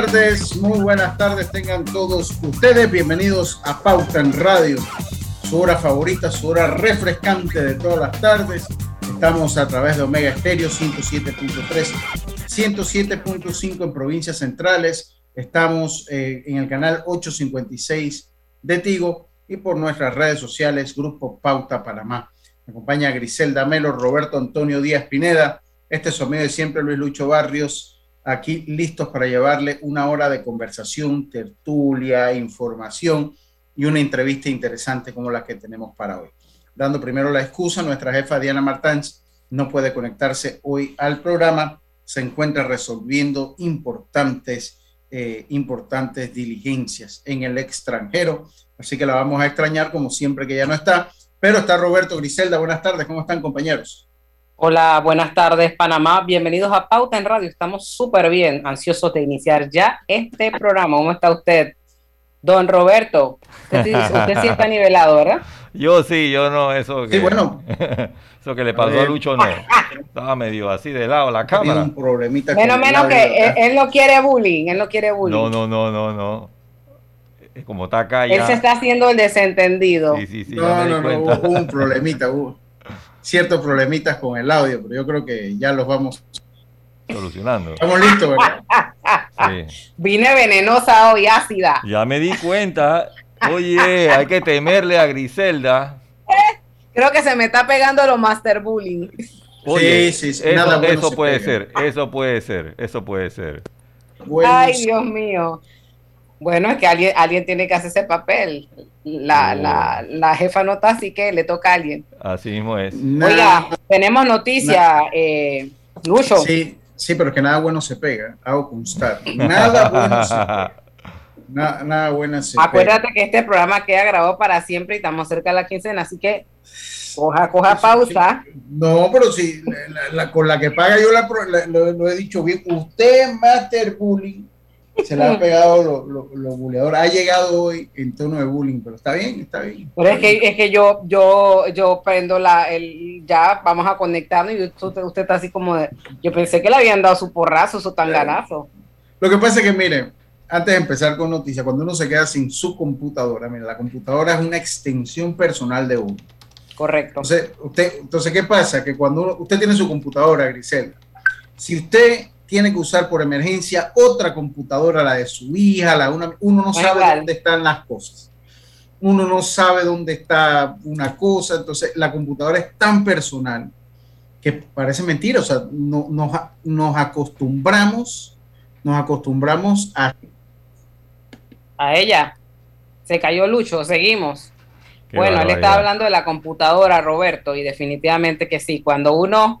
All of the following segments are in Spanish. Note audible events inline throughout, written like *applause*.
Tardes, muy buenas tardes tengan todos ustedes. Bienvenidos a Pauta en Radio, su hora favorita, su hora refrescante de todas las tardes. Estamos a través de Omega Estéreo 107.3, 107.5 en provincias centrales. Estamos eh, en el canal 856 de Tigo y por nuestras redes sociales, Grupo Pauta Panamá. Me acompaña Griselda Melo, Roberto Antonio Díaz Pineda. Este es su amigo de siempre, Luis Lucho Barrios aquí listos para llevarle una hora de conversación, tertulia, información y una entrevista interesante como la que tenemos para hoy. Dando primero la excusa, nuestra jefa Diana Martans no puede conectarse hoy al programa, se encuentra resolviendo importantes, eh, importantes diligencias en el extranjero, así que la vamos a extrañar como siempre que ya no está, pero está Roberto Griselda, buenas tardes, ¿cómo están compañeros? Hola, buenas tardes Panamá, bienvenidos a Pauta en Radio, estamos súper bien, ansiosos de iniciar ya este programa. ¿Cómo está usted? Don Roberto, usted, sí está nivelado, ¿verdad? Yo sí, yo no, eso que, sí, bueno. *laughs* eso que le pasó a, Lucho no, estaba medio así de lado la cámara. Un problemita menos menos que él, no quiere bullying, él no quiere bullying. No, no, no, no, no. Como está acá ya. Él se está haciendo el desentendido. Sí, sí, sí. No, no, no, hubo un problemita, hubo ciertos problemitas con el audio, pero yo creo que ya los vamos solucionando. Estamos listos, ¿verdad? Sí. Vine venenosa hoy, ácida. Ya me di cuenta. Oye, hay que temerle a Griselda. Creo que se me está pegando lo master bullying. sí, sí, sí. Eso, Nada eso puede ser, eso puede ser, eso puede ser. Ay, Dios mío. Bueno, es que alguien, alguien tiene que hacer ese papel. La, la, la, jefa no está, así que le toca a alguien. Así mismo es. Oiga, tenemos noticia, eh, Lucho. Sí, sí, pero que nada bueno se pega, hago constar. Nada bueno se pega. *laughs* Nada, bueno se Acuérdate que este programa queda grabado para siempre y estamos cerca de la quincena, así que coja, coja pausa. No, pero sí, la, con la que paga yo la, lo, he dicho bien. Usted Master Bullying se le ha pegado los lo, buleadores. Ha llegado hoy en tono de bullying, pero está bien, está bien. Pero es que, es que yo, yo, yo prendo la, el, ya vamos a conectarnos y usted, usted está así como de, yo pensé que le habían dado su porrazo, su tanganazo. Lo que pasa es que, mire, antes de empezar con noticias, cuando uno se queda sin su computadora, mire, la computadora es una extensión personal de uno. Correcto. Entonces, usted, entonces ¿qué pasa? Que cuando usted tiene su computadora, Griselda, si usted tiene que usar por emergencia otra computadora, la de su hija, la una, uno no sabe dónde están las cosas. Uno no sabe dónde está una cosa, entonces la computadora es tan personal que parece mentira, o sea, no, nos, nos acostumbramos, nos acostumbramos a... A ella. Se cayó Lucho, seguimos. bueno, él estaba hablando de la computadora, Roberto, y definitivamente que sí, cuando uno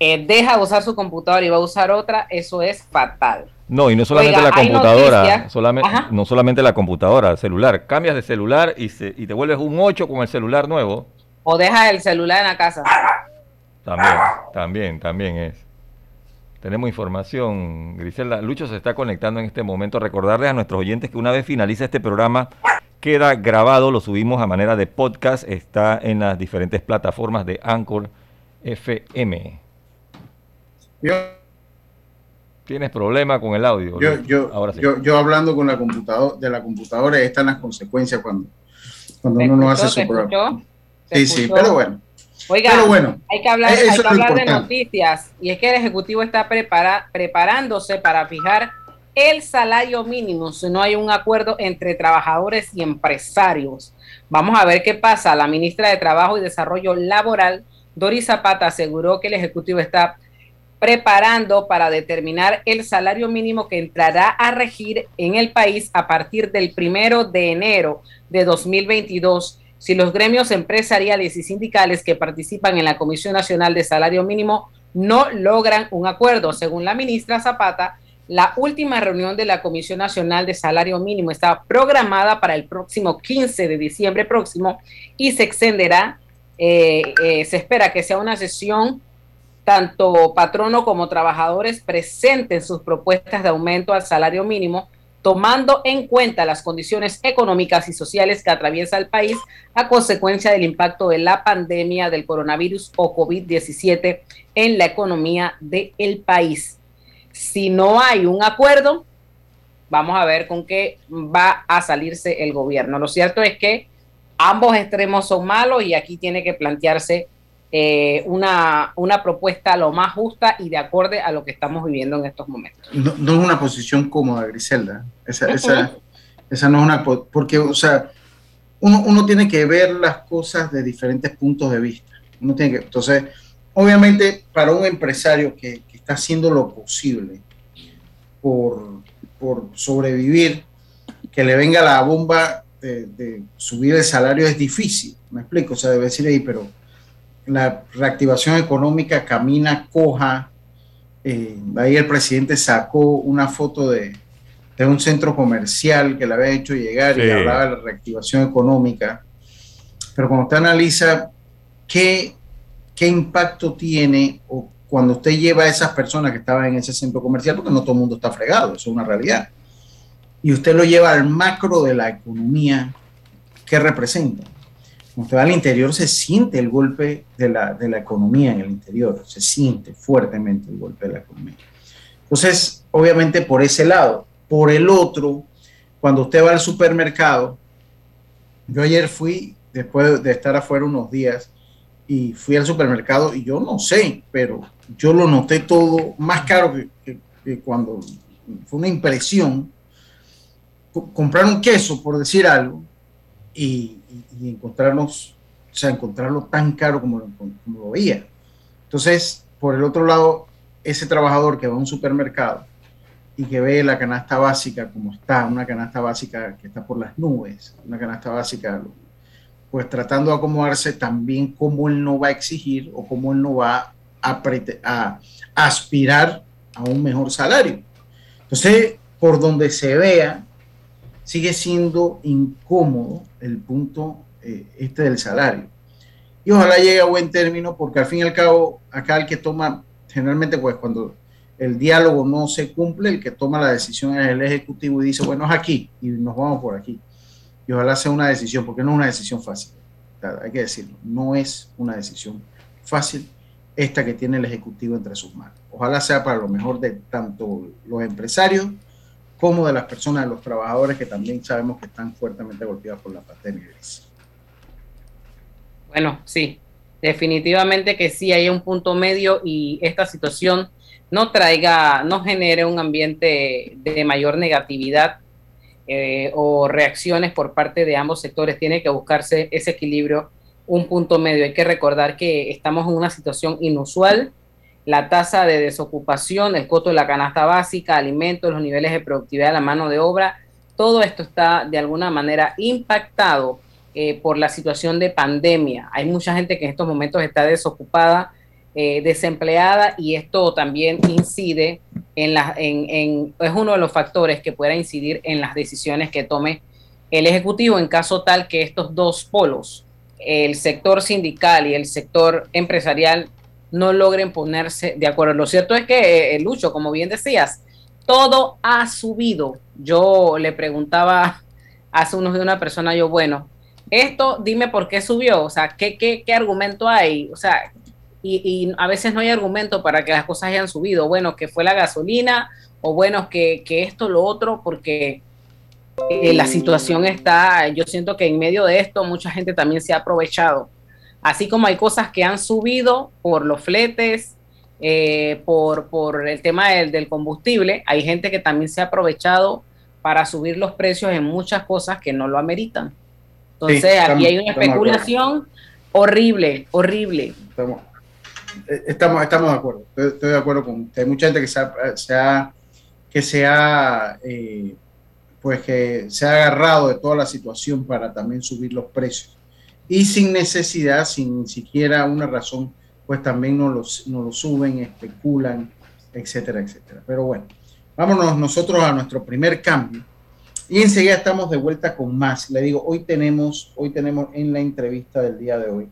eh, deja de usar su computadora y va a usar otra, eso es fatal. No, y no solamente la computadora, solamente, no solamente la computadora, celular. Cambias de celular y, se, y te vuelves un 8 con el celular nuevo. O dejas el celular en la casa. También, también, también es. Tenemos información, Griselda. Lucho se está conectando en este momento. Recordarles a nuestros oyentes que una vez finaliza este programa, queda grabado, lo subimos a manera de podcast, está en las diferentes plataformas de Anchor FM. Tienes problema con el audio. Yo, Ahora yo, hablando con la computadora, de la computadora, están las consecuencias cuando, cuando uno no hace su programa. Sí, sí, pero bueno. Oiga, bueno, hay que hablar, de noticias y es que el Ejecutivo está prepara, preparándose para fijar el salario mínimo si no hay un acuerdo entre trabajadores y empresarios. Vamos a ver qué pasa. La ministra de Trabajo y Desarrollo Laboral, Doris Zapata, aseguró que el Ejecutivo está preparando para determinar el salario mínimo que entrará a regir en el país a partir del primero de enero de 2022 si los gremios empresariales y sindicales que participan en la Comisión Nacional de Salario Mínimo no logran un acuerdo. Según la ministra Zapata, la última reunión de la Comisión Nacional de Salario Mínimo está programada para el próximo 15 de diciembre próximo y se extenderá. Eh, eh, se espera que sea una sesión tanto patrono como trabajadores presenten sus propuestas de aumento al salario mínimo, tomando en cuenta las condiciones económicas y sociales que atraviesa el país a consecuencia del impacto de la pandemia del coronavirus o COVID-17 en la economía del país. Si no hay un acuerdo, vamos a ver con qué va a salirse el gobierno. Lo cierto es que ambos extremos son malos y aquí tiene que plantearse eh, una, una propuesta lo más justa y de acorde a lo que estamos viviendo en estos momentos. No, es una posición cómoda, Griselda. Esa, esa, esa, no es una... Porque, o sea, uno, uno, tiene que ver las cosas de diferentes puntos de vista. Uno tiene que, entonces, obviamente, para un empresario que, que está haciendo lo posible por, por sobrevivir, que le venga la bomba de, de subir el salario es difícil. Me explico, o sea, debe decir ahí, pero la reactivación económica camina coja. Eh, ahí el presidente sacó una foto de, de, un centro comercial que le había hecho llegar y hablaba de la reactivación económica. Pero cuando usted analiza qué, qué impacto tiene o cuando usted lleva a esas personas que estaban en ese centro comercial, porque no todo el mundo está fregado, eso es una realidad, y usted lo lleva al macro de la economía, ¿qué representa? Usted va al interior se siente el golpe de la, de la economía en el interior, se siente fuertemente el golpe de la economía. Entonces, obviamente por ese lado. Por el otro, cuando usted va al supermercado, yo ayer fui, después de estar afuera unos días, y fui al supermercado y yo no sé, pero yo lo noté todo más caro que, que cuando fue una impresión. Comprar un queso, por decir algo, y, encontrarnos, o sea, encontrarlo tan caro como como lo veía. Entonces, por el otro lado, ese trabajador que va a un supermercado y que ve la canasta básica como está, una canasta básica que está por las nubes, una canasta básica, pues tratando de acomodarse también cómo él no va a exigir o cómo él no va a, a aspirar a un mejor salario. Entonces, por donde se vea, sigue siendo incómodo el punto eh, este del salario. Y ojalá llegue a buen término, porque al fin y al cabo, acá el que toma, generalmente pues cuando el diálogo no se cumple, el que toma la decisión es el Ejecutivo y dice, bueno, es aquí y nos vamos por aquí. Y ojalá sea una decisión, porque no es una decisión fácil, hay que decirlo, no es una decisión fácil esta que tiene el Ejecutivo entre sus manos. Ojalá sea para lo mejor de tanto los empresarios, como de las personas, de los trabajadores que también sabemos que están fuertemente golpeados por la pandemia. Bueno, sí, definitivamente que sí hay un punto medio y esta situación no traiga, no genere un ambiente de mayor negatividad eh, o reacciones por parte de ambos sectores. Tiene que buscarse ese equilibrio, un punto medio. Hay que recordar que estamos en una situación inusual la tasa de desocupación, el costo de la canasta básica, alimentos, los niveles de productividad de la mano de obra, todo esto está de alguna manera impactado eh, por la situación de pandemia. Hay mucha gente que en estos momentos está desocupada, eh, desempleada y esto también incide en, la, en, es uno de los factores que pueda incidir en las decisiones que tome el Ejecutivo en caso tal que estos dos polos, el sector sindical y el sector empresarial, no logren ponerse de acuerdo. Lo cierto es que, eh, Lucho, como bien decías, todo ha subido. Yo le preguntaba *laughs* hace unos días a una persona, yo, bueno, esto dime por qué subió, o sea, ¿qué, qué, qué argumento hay? O sea, y, y, a veces no hay argumento para que las cosas hayan subido. Bueno, que fue la gasolina, o bueno, que, que esto, lo otro, porque eh, la situación está, yo siento que en medio de esto mucha gente también se ha aprovechado Así como hay cosas que han subido por los fletes, eh, por, por, el tema del, del, combustible. Hay gente que también se ha aprovechado para subir los precios en muchas cosas que no lo ameritan. Entonces, aquí hay una especulación horrible, horrible. Estamos, eh, estamos, estamos de acuerdo, estoy, de acuerdo con usted. Hay mucha gente que se ha, que se ha, eh, pues que se ha agarrado de toda la situación para también subir los precios. Y sin necesidad, sin siquiera una razón, pues también no los, no lo suben, especulan, etcétera, etcétera. Pero bueno, vámonos nosotros a nuestro primer cambio y enseguida estamos de vuelta con más. Le digo, hoy tenemos, hoy tenemos en la entrevista del día de hoy,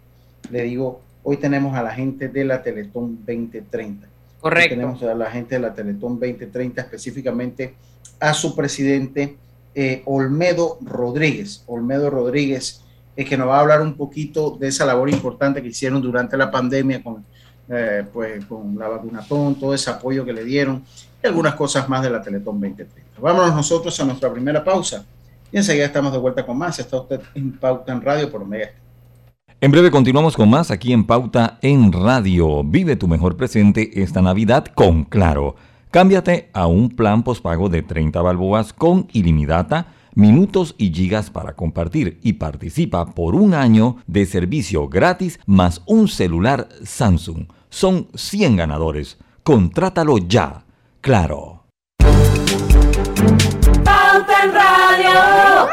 le digo, hoy tenemos a la gente de la Teletón 2030. Correcto. tenemos a la gente de la Teletón 2030, específicamente a su presidente eh, Olmedo Rodríguez. Olmedo Rodríguez, es que nos va a hablar un poquito de esa labor importante que hicieron durante la pandemia con, eh, pues, con la vacunatón, todo ese apoyo que le dieron y algunas cosas más de la Teletón 2030. Vámonos nosotros a nuestra primera pausa y enseguida estamos de vuelta con más. Está usted en Pauta en Radio por Omega. En breve continuamos con más aquí en Pauta en Radio. Vive tu mejor presente esta Navidad con Claro. Cámbiate a un plan pospago de 30 balboas con ilimitada, minutos y gigas para compartir y participa por un año de servicio gratis más un celular Samsung. Son 100 ganadores. Contrátalo ya. Claro. Pauta en Radio.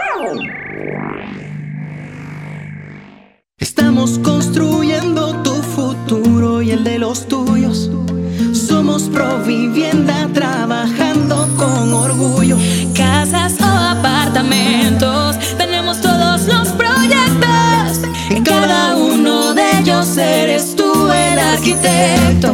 Estamos construyendo tu futuro y el de los tuyos. Somos Provivienda trabajando con orgullo. Tenemos todos los proyectos. En cada uno de ellos eres tú el arquitecto.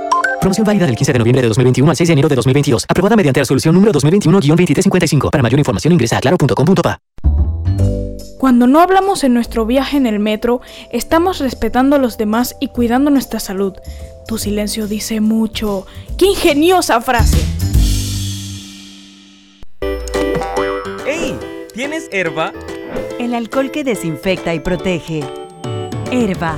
Promoción válida del 15 de noviembre de 2021 al 6 de enero de 2022. Aprobada mediante la resolución número 2021-2355. Para mayor información ingresa a claro.com.pa. Cuando no hablamos en nuestro viaje en el metro, estamos respetando a los demás y cuidando nuestra salud. Tu silencio dice mucho. ¡Qué ingeniosa frase! ¡Ey! ¿Tienes herba? El alcohol que desinfecta y protege. Herba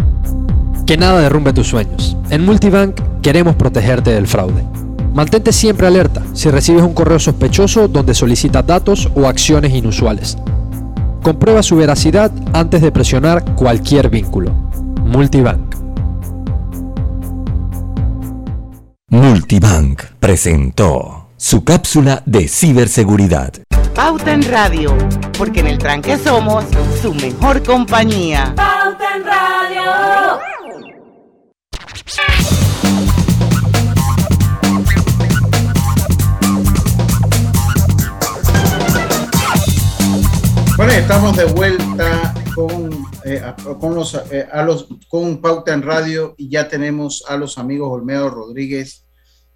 Que nada derrumbe tus sueños. En Multibank queremos protegerte del fraude. Mantente siempre alerta si recibes un correo sospechoso donde solicitas datos o acciones inusuales. Comprueba su veracidad antes de presionar cualquier vínculo. Multibank. Multibank presentó su cápsula de ciberseguridad. Pauta en Radio, porque en el tranque somos su mejor compañía. Pauta en Radio. Bueno, estamos de vuelta con eh, con, eh, los, con Pauta en Radio y ya tenemos a los amigos Olmedo Rodríguez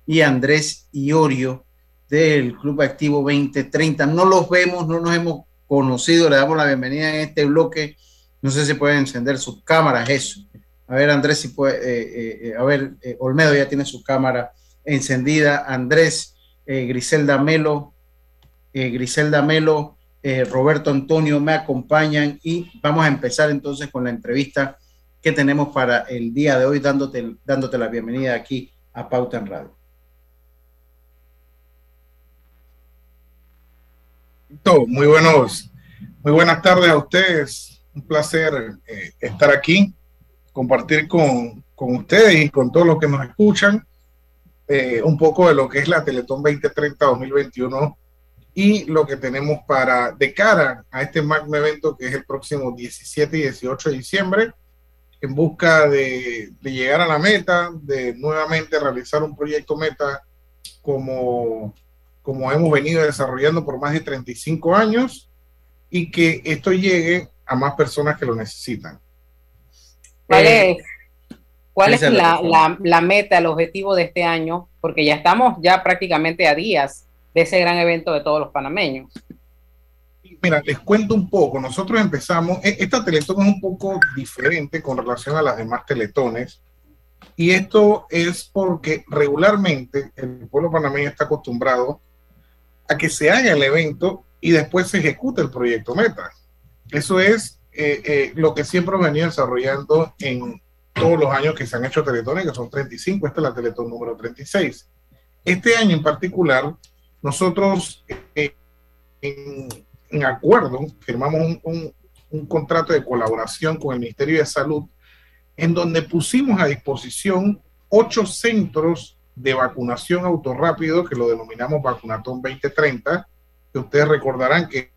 y Andrés Iorio del Club Activo 2030. No los vemos, no nos hemos conocido, le damos la bienvenida en este bloque. No sé si pueden encender sus cámaras, eso. A ver, Andrés, si puede, a ver, Olmedo ya tiene su cámara encendida. Andrés, Griselda Melo, Griselda Melo, eh, Roberto Antonio me acompañan y vamos a empezar entonces con la entrevista que tenemos para el día de hoy, dándote, dándote la bienvenida aquí a Pauta en Radio. Muy buenos, muy buenas tardes a ustedes. Un placer eh, estar aquí, compartir con, con, ustedes y con todos los que nos escuchan eh, un poco de lo que es la Teletón 2030 2021 y lo que tenemos para de cara a este magno evento que es el próximo 17 y 18 de diciembre, en busca de, de, llegar a la meta, de nuevamente realizar un proyecto meta como, como hemos venido desarrollando por más de 35 años y que esto llegue a más personas que lo necesitan. ¿Cuál eh, es, cuál es la, la, la meta, el objetivo de este año? Porque ya estamos ya prácticamente a días de ese gran evento de todos los panameños. Mira, les cuento un poco. Nosotros empezamos, e, esta Teletón es un poco diferente con relación a las demás Teletones. Y esto es porque regularmente el pueblo panameño está acostumbrado a que se haga el evento y después se ejecute el proyecto Meta. Eso es eh, eh, lo que siempre venido desarrollando en todos los años que se han hecho teletones, que son 35. Esta es la Teletón número 36. Este año en particular, nosotros eh, en, acuerdo firmamos un, contrato de colaboración con el Ministerio de Salud en donde pusimos a disposición ocho centros de vacunación autorrápido que lo denominamos Vacunatón 2030, que ustedes recordarán que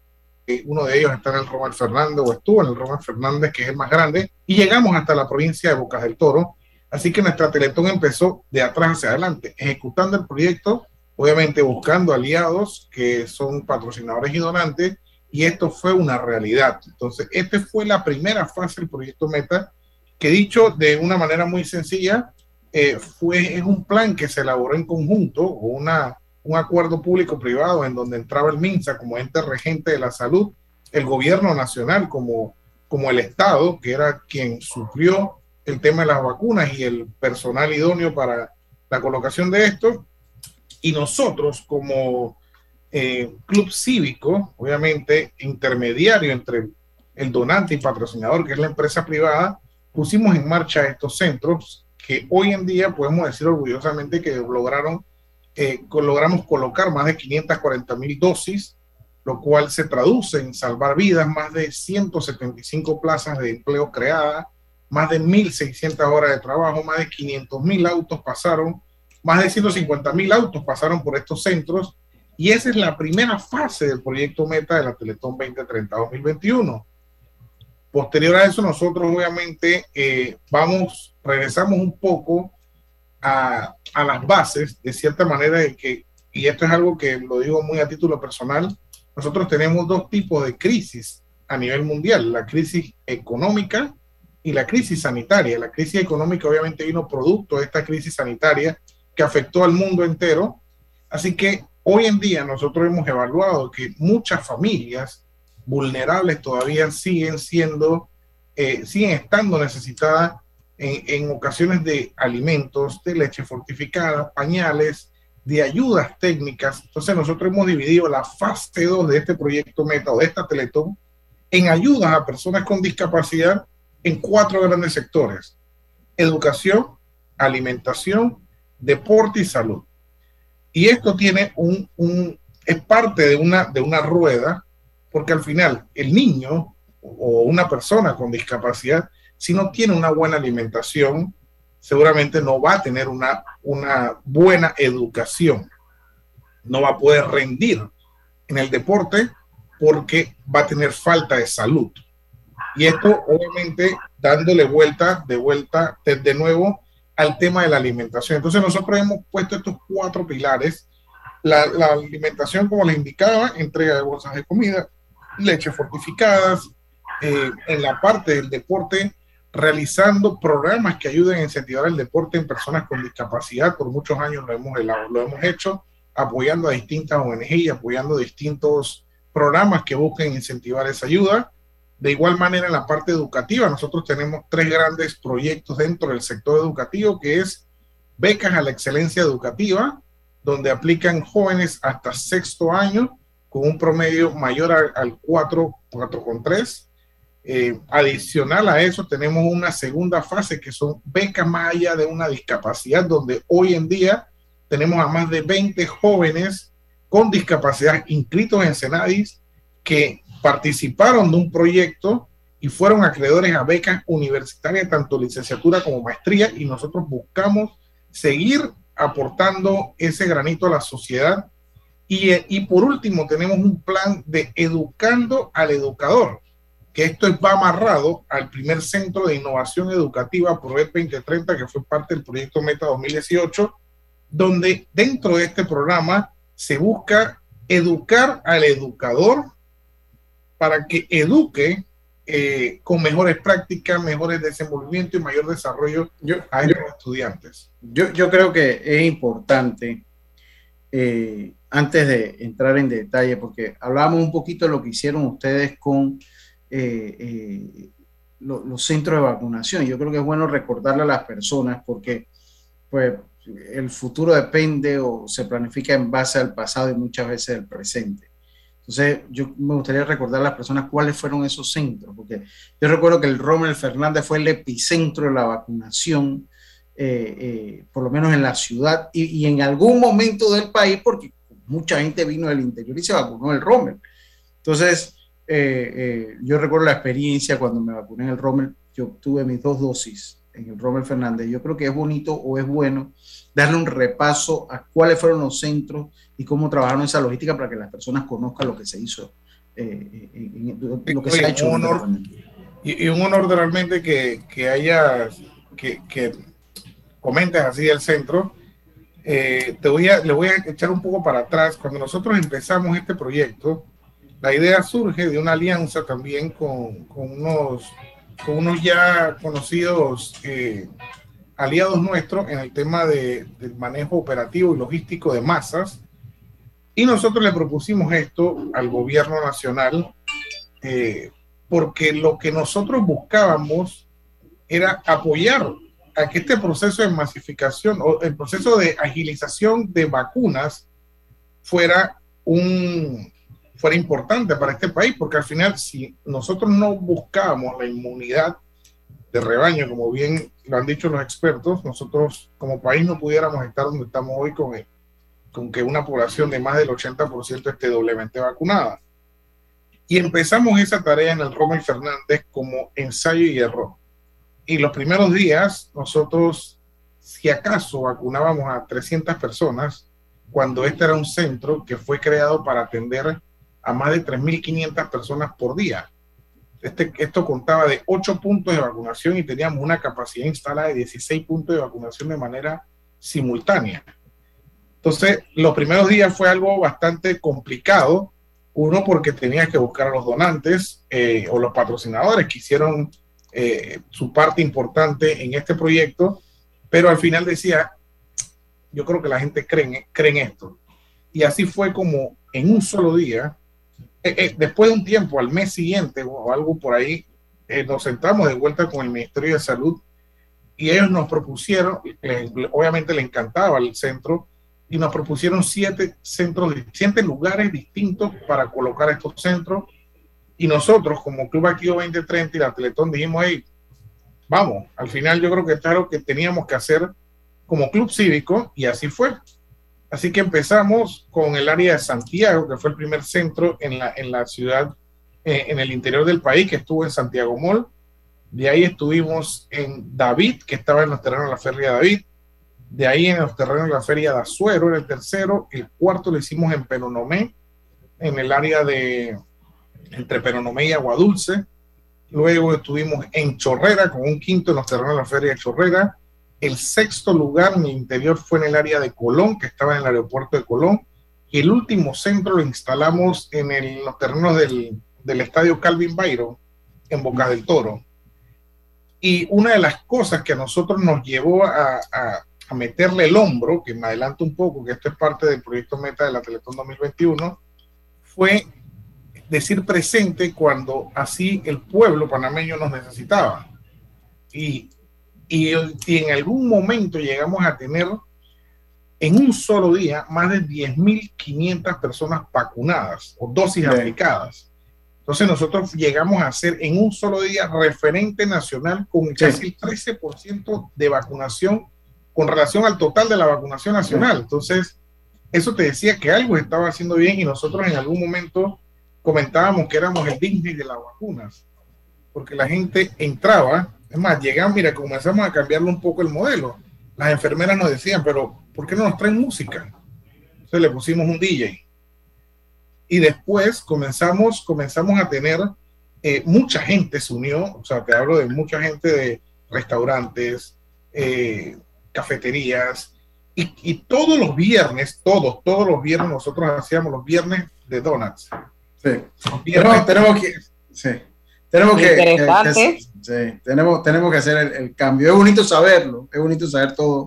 uno de ellos está en el Román Fernández o estuvo en el Román Fernández, que es el más grande, y llegamos hasta la provincia de Bocas del Toro. Así que nuestra Teletón empezó de atrás hacia adelante, ejecutando el proyecto obviamente buscando aliados que son patrocinadores y donantes, y esto fue una realidad. Entonces, esta fue la primera fase del proyecto Meta, que dicho de una manera muy sencilla, eh, fue, es un plan que se elaboró en conjunto, una, un acuerdo público-privado en donde entraba el MINSA como ente regente de la salud, el gobierno nacional como, como el Estado, que era quien sufrió el tema de las vacunas y el personal idóneo para la colocación de esto, y nosotros como eh, club cívico, obviamente intermediario entre el donante y patrocinador, que es la empresa privada, pusimos en marcha estos centros que hoy en día podemos decir orgullosamente que lograron, eh, logramos colocar más de 540 mil dosis, lo cual se traduce en salvar vidas, más de 175 plazas de empleo creadas, más de 1.600 horas de trabajo, más de 500 mil autos pasaron más de 150 mil autos pasaron por estos centros y esa es la primera fase del proyecto Meta de la Teletón 2030-2021. Posterior a eso, nosotros obviamente eh, vamos, regresamos un poco a, las bases, de cierta manera, de que, y esto es algo que lo digo muy a título personal, nosotros tenemos dos tipos de crisis a nivel mundial, la crisis económica y la crisis sanitaria. La crisis económica obviamente vino producto de esta crisis sanitaria que afectó al mundo entero. Así que hoy en día nosotros hemos evaluado que muchas familias vulnerables todavía siguen siendo, eh, siguen estando necesitadas en, en, ocasiones de alimentos, de leche fortificada, pañales, de ayudas técnicas. Entonces nosotros hemos dividido la fase 2 de este proyecto Meta o de esta Teletón en ayudas a personas con discapacidad en cuatro grandes sectores. Educación, alimentación, deporte y salud. Y esto tiene un, un, es parte de una, de una rueda, porque al final el niño o una persona con discapacidad, si no tiene una buena alimentación, seguramente no va a tener una, una buena educación, no va a poder rendir en el deporte porque va a tener falta de salud. Y esto obviamente dándole vuelta, de vuelta, de, nuevo al tema de la alimentación. Entonces nosotros hemos puesto estos cuatro pilares. La, alimentación, como les indicaba, entrega de bolsas de comida, leche fortificadas, eh, en la parte del deporte realizando programas que ayuden a incentivar el deporte en personas con discapacidad. Por muchos años lo hemos, lo hemos hecho, apoyando a distintas ONG y apoyando distintos programas que busquen incentivar esa ayuda. De igual manera, en la parte educativa, nosotros tenemos tres grandes proyectos dentro del sector educativo, que es becas a la excelencia educativa, donde aplican jóvenes hasta sexto año con un promedio mayor al, al 4, 4,3 eh, adicional a eso, tenemos una segunda fase que son becas más allá de una discapacidad, donde hoy en día tenemos a más de 20 jóvenes con discapacidad inscritos en Senadis que participaron de un proyecto y fueron acreedores a becas universitarias, tanto licenciatura como maestría, y nosotros buscamos seguir aportando ese granito a la sociedad. Y, y por último, tenemos un plan de educando al educador que esto va amarrado al primer centro de innovación educativa ProEd 2030, que fue parte del proyecto Meta 2018, donde dentro de este programa se busca educar al educador para que eduque eh, con mejores prácticas, mejores desenvolvimientos y mayor desarrollo a los estudiantes. Yo, yo, creo que es importante, eh, antes de entrar en detalle, porque hablábamos un poquito de lo que hicieron ustedes con eh, eh, los centros de vacunación. Yo creo que es bueno recordarle a las personas porque pues, el futuro depende o se planifica en base al pasado y muchas veces al presente. Entonces, yo me gustaría recordar a las personas cuáles fueron esos centros, porque yo recuerdo que el Rommel Fernández fue el epicentro de la vacunación, eh, por lo menos en la ciudad y, y, en algún momento del país, porque mucha gente vino del interior y se vacunó el Rommel. Entonces, eh, eh, yo recuerdo la experiencia cuando me vacuné en el Rommel, yo obtuve mis dos dosis en el Rommel Fernández. Yo creo que es bonito o es bueno darle un repaso a cuáles fueron los centros y cómo trabajaron esa logística para que las personas conozcan lo que se hizo, eh, lo que se ha hecho. Un honor, y, un honor realmente que, que haya, que, que, comentes así del centro. te voy a, le voy a echar un poco para atrás. Cuando nosotros empezamos este proyecto, la idea surge de una alianza también con, con unos, con unos ya conocidos eh, aliados nuestros en el tema de, del manejo operativo y logístico de masas. Y nosotros le propusimos esto al gobierno nacional eh, porque lo que nosotros buscábamos era apoyar a que este proceso de masificación o el proceso de agilización de vacunas fuera un, fuera importante para este país, porque al final si nosotros no buscamos la inmunidad de rebaño, como bien lo han dicho los expertos, nosotros como país no pudiéramos estar donde estamos hoy con, con que una población de más del 80% esté doblemente vacunada. Y empezamos esa tarea en el Rommel Fernández como ensayo y error. Y los primeros días nosotros, si acaso, vacunábamos a 300 personas, cuando este era un centro que fue creado para atender a más de 3.500 personas por día. Este, esto contaba de 8 puntos de vacunación y teníamos una capacidad instalada de 16 puntos de vacunación de manera simultánea. Entonces, los primeros días fue algo bastante complicado. Uno, porque tenías que buscar a los donantes eh, o los patrocinadores que hicieron eh, su parte importante en este proyecto, pero al final decía, yo creo que la gente cree, cree en esto. Y así fue como en un solo día eh, eh, después de un tiempo, al mes siguiente o algo por ahí, eh, nos sentamos de vuelta con el Ministerio de Salud y ellos nos propusieron, obviamente le encantaba el centro, y nos propusieron siete centros, siete lugares distintos para colocar estos centros. Y nosotros, como Club Activo 2030 y la Teletón, dijimos, hey, vamos, al final yo creo que es algo que teníamos que hacer como club cívico, y así fue. Así que empezamos con el área de Santiago, que fue el primer centro en la, en la ciudad, eh, en el interior del país, que estuvo en Santiago Mall. De ahí estuvimos en David, que estaba en los terrenos de la Feria David. De ahí en los terrenos de la Feria de Azuero, era el tercero. El cuarto lo hicimos en Peronomé, en el área de entre Peronomé y Aguadulce. Luego estuvimos en Chorrera, con un quinto en los terrenos de la Feria de Chorrera el sexto lugar el interior fue en el área de Colón, que estaba en el aeropuerto de Colón. Y el último centro lo instalamos en los terrenos del, estadio Calvin Byron, en Boca del Toro. Y una de las cosas que a nosotros nos llevó a, a meterle el hombro, que me adelanto un poco, que esto es parte del proyecto Meta de la Teletón 2021, fue decir presente cuando así el pueblo panameño nos necesitaba. Y, y, en algún momento llegamos a tener en un solo día más de 10.500 personas vacunadas o dosis aplicadas. Entonces nosotros llegamos a ser en un solo día referente nacional con casi el 13% de vacunación con relación al total de la vacunación nacional. Entonces, eso te decía que algo estaba haciendo bien y nosotros en algún momento comentábamos que éramos el Disney de las vacunas, porque la gente entraba, es más, llegamos, mira, comenzamos a cambiarle un poco el modelo. Las enfermeras nos decían, pero ¿por qué no nos traen música? Entonces le pusimos un DJ. Y después comenzamos, comenzamos a tener, eh, mucha gente se unió, o sea, te hablo de mucha gente de restaurantes, eh, cafeterías, y, todos los viernes, todos, todos los viernes, nosotros hacíamos los viernes de donuts. Sí. tenemos que, sí. Tenemos que, sí, tenemos, tenemos que hacer el, cambio. Es bonito saberlo, es bonito saber todo,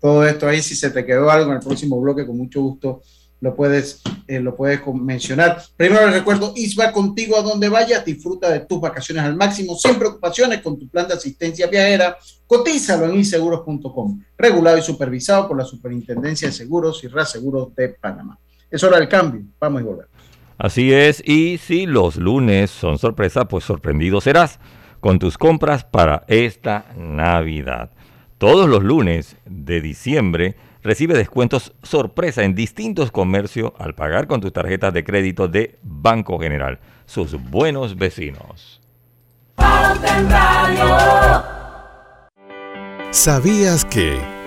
todo esto ahí. Si se te quedó algo en el próximo bloque, con mucho gusto lo puedes, eh, lo puedes mencionar. Primero les recuerdo, ISBA contigo a donde vayas, disfruta de tus vacaciones al máximo, sin preocupaciones con tu plan de asistencia viajera, cotízalo en inseguros.com, regulado y supervisado por la Superintendencia de Seguros y Reaseguros de Panamá. Es hora del cambio, vamos a volver. Así es, y si los lunes son sorpresa, pues sorprendido serás con tus compras para esta Navidad. Todos los lunes de diciembre, Recibe descuentos sorpresa en distintos comercios al pagar con tus tarjetas de crédito de Banco General. Sus buenos vecinos. ¿Sabías que...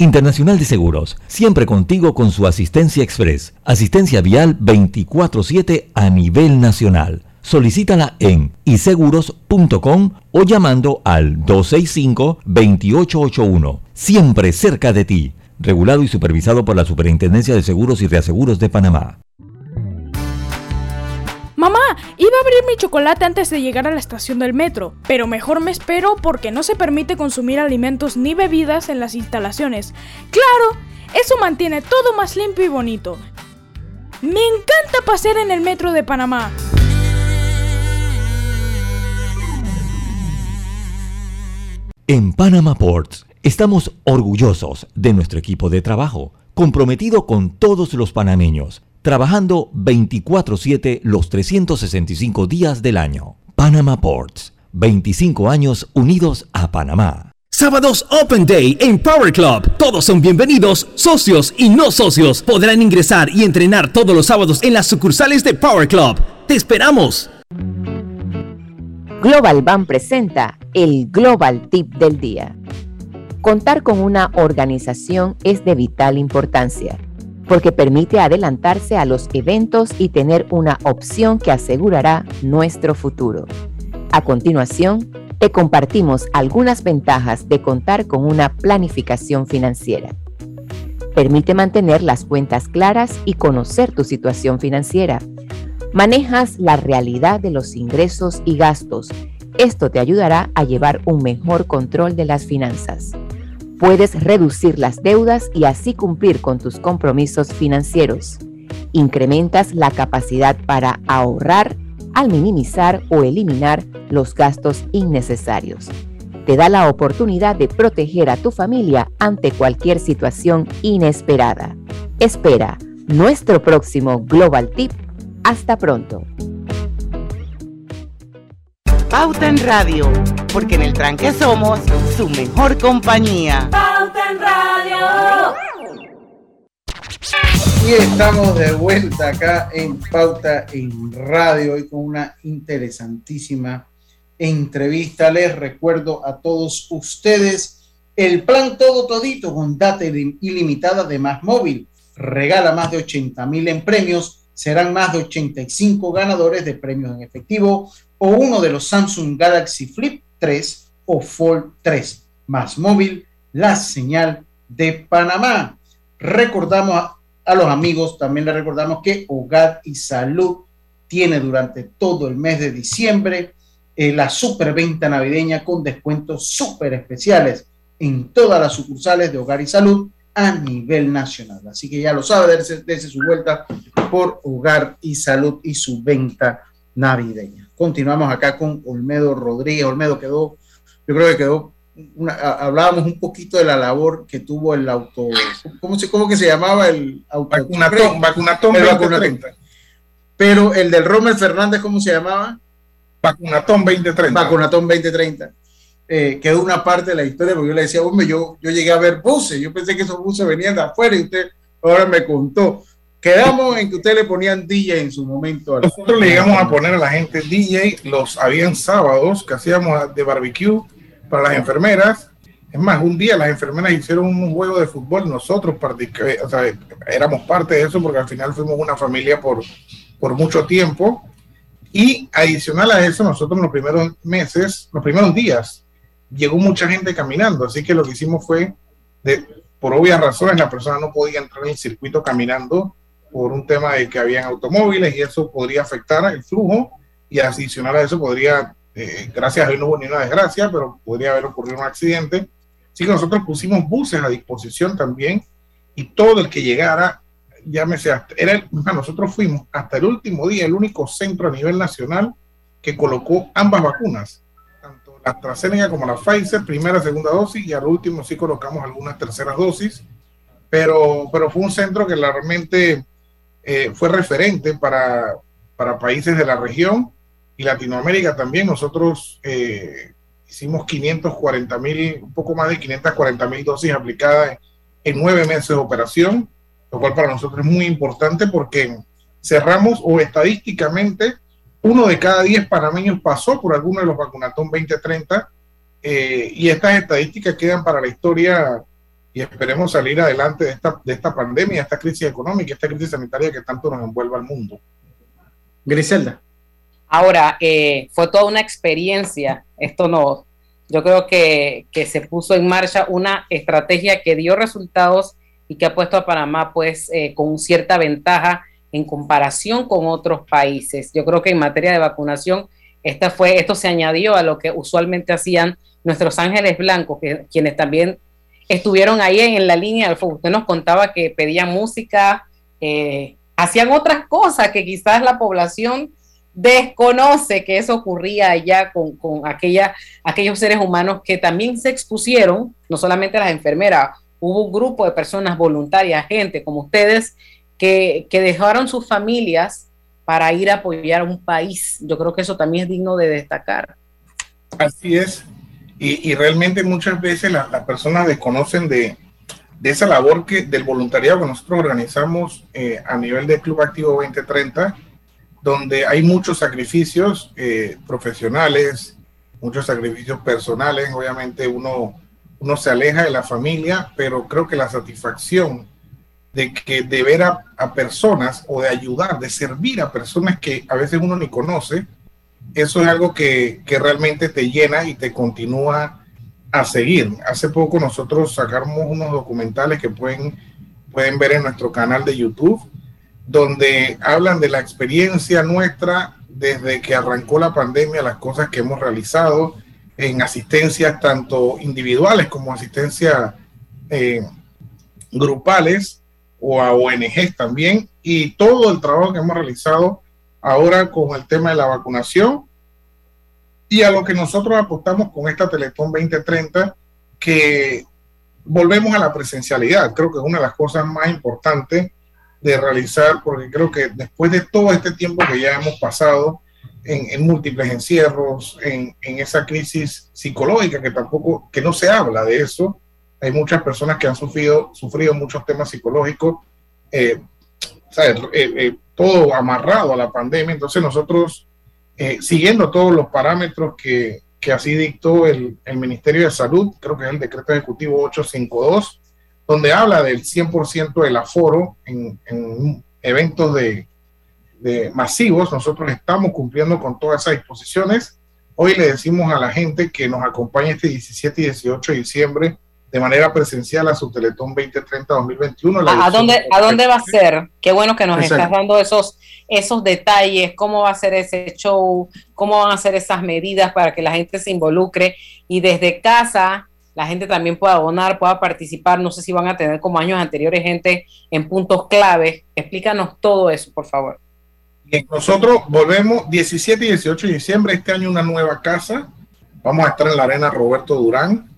Internacional de Seguros, siempre contigo con su asistencia express, asistencia vial 24/7 a nivel nacional. Solicítala en iseguros.com o llamando al 265-2881, siempre cerca de ti, regulado y supervisado por la Superintendencia de Seguros y Reaseguros de Panamá. Mamá, iba a abrir mi chocolate antes de llegar a la estación del metro, pero mejor me espero porque no se permite consumir alimentos ni bebidas en las instalaciones. Claro, eso mantiene todo más limpio y bonito. Me encanta pasear en el metro de Panamá. En Panama Ports estamos orgullosos de nuestro equipo de trabajo, comprometido con todos los panameños trabajando 24/7 los 365 días del año. Panama Ports, 25 años unidos a Panamá. Sábados Open Day en Power Club. Todos son bienvenidos, socios y no socios. Podrán ingresar y entrenar todos los sábados en las sucursales de Power Club. ¡Te esperamos! Global Bank presenta el Global Tip del Día. Contar con una organización es de vital importancia porque permite adelantarse a los eventos y tener una opción que asegurará nuestro futuro. A continuación, te compartimos algunas ventajas de contar con una planificación financiera. Permite mantener las cuentas claras y conocer tu situación financiera. Manejas la realidad de los ingresos y gastos. Esto te ayudará a llevar un mejor control de las finanzas. Puedes reducir las deudas y así cumplir con tus compromisos financieros. Incrementas la capacidad para ahorrar al minimizar o eliminar los gastos innecesarios. Te da la oportunidad de proteger a tu familia ante cualquier situación inesperada. Espera nuestro próximo Global Tip. Hasta pronto. Pauta en Radio, porque en el tranque somos su mejor compañía. Pauta en Radio. Y estamos de vuelta acá en Pauta en Radio, y con una interesantísima entrevista. Les recuerdo a todos ustedes el plan todo todito con data ilimitada de Más Móvil. Regala más de 80 mil en premios. Serán más de 85 ganadores de premios en efectivo o uno de los Samsung Galaxy Flip 3 o Fold 3. Más Móvil, la señal de Panamá. Recordamos a, los amigos, también les recordamos que Hogar y Salud tiene durante todo el mes de diciembre eh, la superventa navideña con descuentos súper especiales en todas las sucursales de Hogar y Salud a nivel nacional. Así que ya lo sabe, desde su vuelta por Hogar y Salud y su venta navideña. Continuamos acá con Olmedo Rodríguez. Olmedo quedó, yo creo que quedó, hablábamos un poquito de la labor que tuvo el auto, ¿cómo, se, cómo que se llamaba el auto? Vacunatón, vacunatón, el Pero el del Romer Fernández, ¿cómo se llamaba? Vacunatón 2030. Vacunatón 2030. Eh, quedó una parte de la historia porque yo le decía, hombre, yo, yo llegué a ver buses, yo pensé que esos buses venían de afuera y usted ahora me contó. Quedamos en que usted le ponían DJ en su momento. Nosotros le llegamos a poner a la gente DJ, los habían sábados que hacíamos de barbecue para las enfermeras. Es más, un día las enfermeras hicieron un juego de fútbol, nosotros o sea, éramos parte de eso porque al final fuimos una familia por, por mucho tiempo y adicional a eso, nosotros en los primeros meses, los primeros días, llegó mucha gente caminando, así que lo que hicimos fue, de, por obvias razones, la persona no podía entrar en el circuito caminando por un tema de que habían automóviles y eso podría afectar el flujo y adicional a eso podría, eh, gracias a Dios no hubo ni una desgracia, pero podría haber ocurrido un accidente. Así que nosotros pusimos buses a disposición también y todo el que llegara llámese, era nosotros fuimos hasta el último día el único centro a nivel nacional que colocó ambas vacunas, tanto la AstraZeneca como la Pfizer, primera segunda dosis, y al último sí colocamos algunas terceras dosis, pero, pero fue un centro que realmente eh, fue referente para, para países de la región y Latinoamérica también. Nosotros eh, hicimos 540 mil, un poco más de 540 mil dosis aplicadas en nueve meses de operación lo cual para nosotros es muy importante porque cerramos o estadísticamente uno de cada diez panameños pasó por alguno de los vacunatón 2030 eh, y estas estadísticas quedan para la historia y esperemos salir adelante de esta, de esta pandemia, esta crisis económica, esta crisis sanitaria que tanto nos envuelve al mundo. Griselda. Ahora, eh, fue toda una experiencia, esto no, yo creo que, que se puso en marcha una estrategia que dio resultados y que ha puesto a Panamá pues eh, con cierta ventaja en comparación con otros países. Yo creo que en materia de vacunación, esta fue, esto se añadió a lo que usualmente hacían nuestros ángeles blancos, que, quienes también estuvieron ahí en, la línea del fuego. Usted nos contaba que pedían música, eh, hacían otras cosas que quizás la población desconoce que eso ocurría allá con, con aquella, aquellos seres humanos que también se expusieron, no solamente las enfermeras, hubo un grupo de personas voluntarias, gente como ustedes, que, dejaron sus familias para ir a apoyar a un país. Yo creo que eso también es digno de destacar. Así es. Y, realmente muchas veces las personas desconocen de, esa labor que, del voluntariado que nosotros organizamos eh, a nivel de Club Activo 2030, donde hay muchos sacrificios eh, profesionales, muchos sacrificios personales. Obviamente uno uno se aleja de la familia, pero creo que la satisfacción de que de ver a, personas o de ayudar, de servir a personas que a veces uno ni conoce, eso es algo que, realmente te llena y te continúa a seguir. Hace poco nosotros sacamos unos documentales que pueden, pueden ver en nuestro canal de YouTube, donde hablan de la experiencia nuestra desde que arrancó la pandemia, las cosas que hemos realizado, en asistencias tanto individuales como asistencias eh, grupales o a ONGs también, y todo el trabajo que hemos realizado ahora con el tema de la vacunación y a lo que nosotros apostamos con esta Teletón 2030, que volvemos a la presencialidad. Creo que es una de las cosas más importantes de realizar, porque creo que después de todo este tiempo que ya hemos pasado, en, múltiples encierros, en, esa crisis psicológica que tampoco, que no se habla de eso. Hay muchas personas que han sufrido, sufrido muchos temas psicológicos, eh, eh, eh, todo amarrado a la pandemia. Entonces nosotros eh, siguiendo todos los parámetros que, que así dictó el, el, Ministerio de Salud, creo que es el decreto ejecutivo 852, donde habla del 100% del aforo en, en eventos de, de masivos. Nosotros estamos cumpliendo con todas esas disposiciones. Hoy le decimos a la gente que nos acompañe este 17 y 18 de diciembre de manera presencial a su Teletón 2030-2021. ¿A, dónde, ¿A dónde va a ser? Qué bueno que nos estás dando esos, esos detalles, cómo va a ser ese show, cómo van a ser esas medidas para que la gente se involucre y desde casa la gente también pueda donar, pueda participar. No sé si van a tener como años anteriores gente en puntos claves. Explícanos todo eso, por favor. Bien, nosotros volvemos 17 y 18 de diciembre, este año una nueva casa. Vamos a estar en la Arena Roberto Durán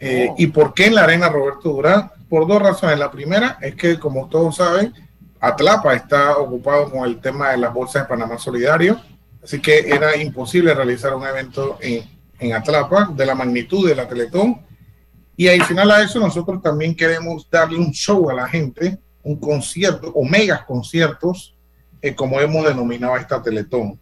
eh, ¿Y por qué en la arena Roberto Durán? Por dos razones. La primera es que, como todos saben, Atlapa está ocupado con el tema de las bolsas de Panamá Solidario, así que era imposible realizar un evento en, en Atlapa de la magnitud de la Teletón. Y adicional a eso, nosotros también queremos darle un show a la gente, un concierto o megas conciertos, eh, como hemos denominado esta Teletón.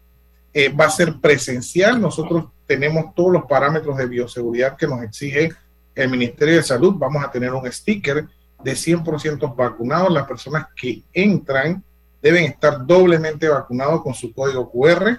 Eh, va a ser presencial, nosotros tenemos todos los parámetros de bioseguridad que nos exige el Ministerio de Salud, vamos a tener un sticker de 100% vacunados. Las personas que entran deben estar doblemente vacunados con su código QR.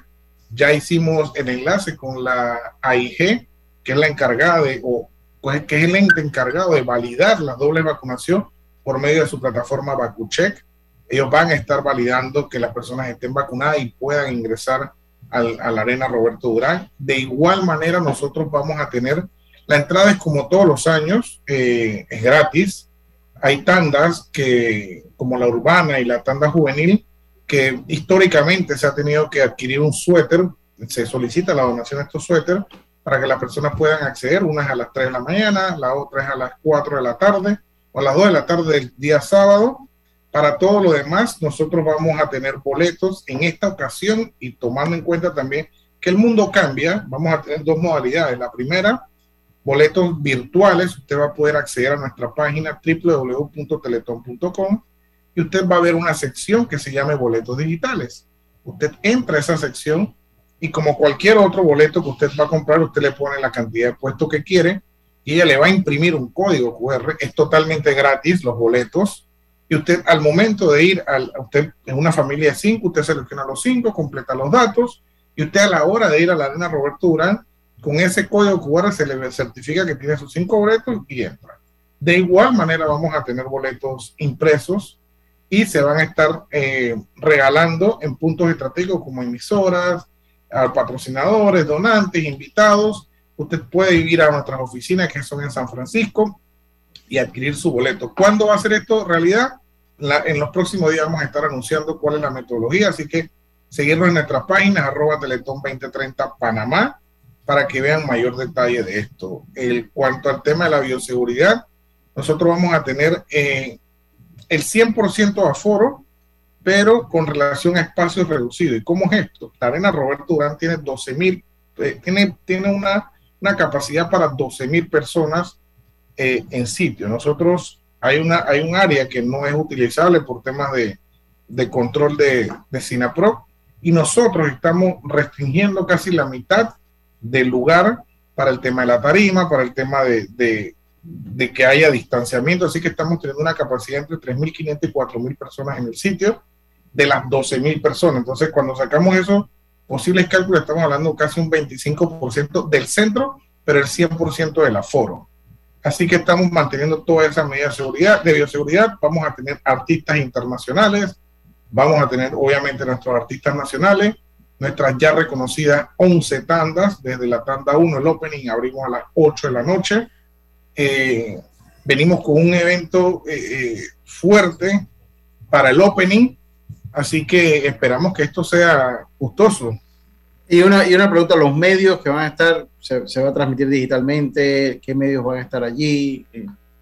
Ya hicimos el enlace con la AIG, que es la encargada de, o pues, que es el ente encargado de validar la doble vacunación por medio de su plataforma VacuCheck. Ellos van a estar validando que las personas estén vacunadas y puedan ingresar al, a la arena Roberto Durán. De igual manera, nosotros vamos a tener la entrada es como todos los años, eh, es gratis. Hay tandas que, como la urbana y la tanda juvenil, que históricamente se ha tenido que adquirir un suéter, se solicita la donación de estos suéteres para que las personas puedan acceder. Una es a las 3 de la mañana, la otra es a las 4 de la tarde o a las 2 de la tarde del día sábado. Para todo lo demás, nosotros vamos a tener boletos en esta ocasión y tomando en cuenta también que el mundo cambia, vamos a tener dos modalidades. La primera boletos virtuales. Usted va a poder acceder a nuestra página www.teleton.com y usted va a ver una sección que se llame boletos digitales. Usted entra a esa sección y como cualquier otro boleto que usted va a comprar, usted le pone la cantidad de puestos que quiere y ella le va a imprimir un código QR. Es totalmente gratis los boletos. Y usted al momento de ir, a usted en una familia de cinco, usted selecciona los cinco, completa los datos y usted a la hora de ir a la arena Roberto Durán, con ese código QR se le certifica que tiene sus cinco boletos y entra. De igual manera vamos a tener boletos impresos y se van a estar eh, regalando en puntos estratégicos como emisoras, a patrocinadores, donantes, invitados. Usted puede ir a nuestras oficinas que son en San Francisco y adquirir su boleto. ¿Cuándo va a ser esto realidad? en los próximos días vamos a estar anunciando cuál es la metodología, así que seguirnos en nuestras páginas, arroba Teletón 2030 Panamá, para que vean mayor detalle de esto. El cuanto al tema de la bioseguridad, nosotros vamos a tener eh, el 100% de aforo, pero con relación a espacios reducidos. ¿Y cómo es esto? La arena Roberto Durán tiene 12 mil, eh, tiene, tiene una, una, capacidad para 12 mil personas eh, en sitio. Nosotros hay, una, hay un área que no es utilizable por temas de, de control de, de SINAPRO y nosotros estamos restringiendo casi la mitad del lugar para el tema de la tarima, para el tema de, de, que haya distanciamiento. Así que estamos teniendo una capacidad entre 3.500 y 4.000 personas en el sitio de las 12.000 personas. Entonces, cuando sacamos esos posibles cálculos, estamos hablando casi un 25% del centro, pero el 100% del aforo. Así que estamos manteniendo todas esas medidas de seguridad, de bioseguridad. Vamos a tener artistas internacionales, vamos a tener obviamente nuestros artistas nacionales, nuestras ya reconocidas 11 tandas. Desde la tanda 1, el opening, abrimos a las 8 de la noche. Eh, venimos con un evento eh, eh, fuerte para el opening, así que esperamos que esto sea gustoso. Y una, y una pregunta, los medios que van a estar, se, se va a transmitir digitalmente, ¿qué medios van a estar allí?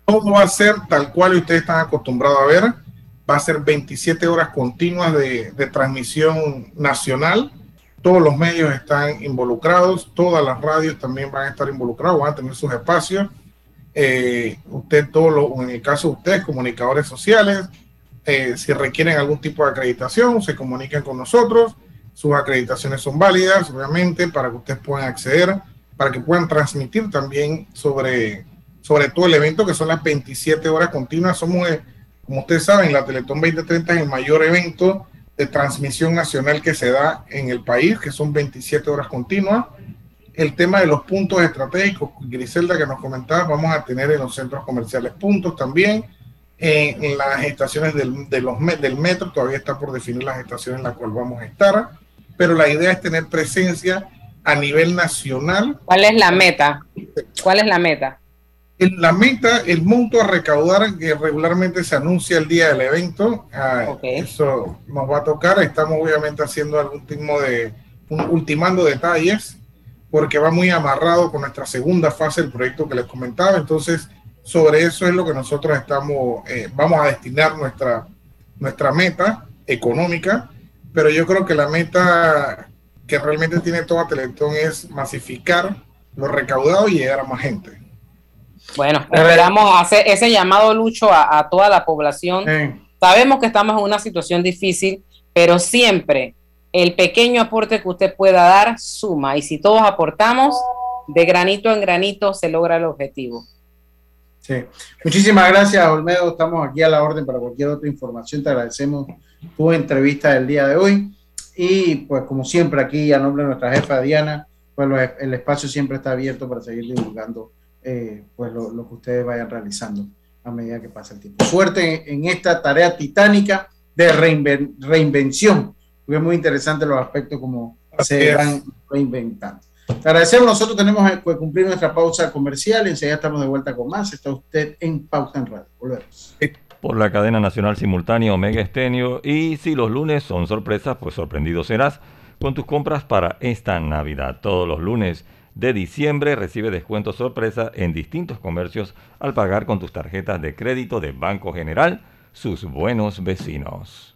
Todo va a ser tal cual ustedes están acostumbrados a ver, va a ser 27 horas continuas de, de transmisión nacional todos los medios están involucrados, todas las radios también van a estar involucradas, van a tener sus espacios. Eh, usted, todo lo, en el caso de ustedes, comunicadores sociales, eh, si requieren algún tipo de acreditación, se comuniquen con nosotros. sus acreditaciones son válidas, obviamente, para que ustedes puedan acceder, para que puedan transmitir también sobre, sobre todo el evento, que son las 27 horas continuas. Somos, eh, como ustedes saben, la Teletón 2030 es el mayor evento de transmisión nacional que se da en el país, que son 27 horas continuas. El tema de los puntos estratégicos, Griselda que nos comentaba, vamos a tener en los centros comerciales puntos también, en, las estaciones del, de los, del metro, todavía está por definir las estaciones en las cuales vamos a estar pero la idea es tener presencia a nivel nacional. ¿Cuál es la meta? ¿Cuál es la meta? La meta, el monto a recaudar que regularmente se anuncia el día del evento, ah, eso nos va a tocar. Estamos obviamente haciendo algún tipo de ultimando detalles porque va muy amarrado con nuestra segunda fase del proyecto que les comentaba. Entonces, sobre eso es lo que nosotros estamos, eh, vamos a destinar nuestra, nuestra meta económica pero yo creo que la meta que realmente tiene toda Teletón es masificar lo recaudado y llegar a más gente. Bueno, esperamos hacer ese llamado, Lucho, a, toda la población. Sabemos que estamos en una situación difícil, pero siempre el pequeño aporte que usted pueda dar suma. Y si todos aportamos, de granito en granito se logra el objetivo. Sí. Muchísimas gracias, Olmedo. Estamos aquí a la orden para cualquier otra información. Te agradecemos tu entrevista del día de hoy. Y pues como siempre aquí a nombre de nuestra jefa Diana, pues el espacio siempre está abierto para seguir divulgando eh, pues lo, que ustedes vayan realizando a medida que pasa el tiempo. Suerte en, esta tarea titánica de reinvención, porque es muy interesante los aspectos como se van reinventando. Te agradecemos, nosotros tenemos que cumplir nuestra pausa comercial, enseguida estamos de vuelta con más. Está usted en Pausa en Radio. Volvemos por la cadena nacional simultánea Omega Estenio. Y si los lunes son sorpresas, pues sorprendido serás con tus compras para esta Navidad. Todos los lunes de diciembre recibe descuento sorpresa en distintos comercios al pagar con tus tarjetas de crédito de Banco General, sus buenos vecinos.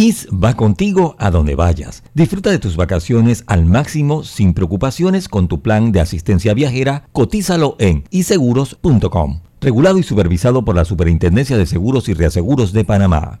IS va contigo a donde vayas. Disfruta de tus vacaciones al máximo sin preocupaciones con tu plan de asistencia viajera. Cotízalo en iseguros.com. Regulado y supervisado por la Superintendencia de Seguros y Reaseguros de Panamá.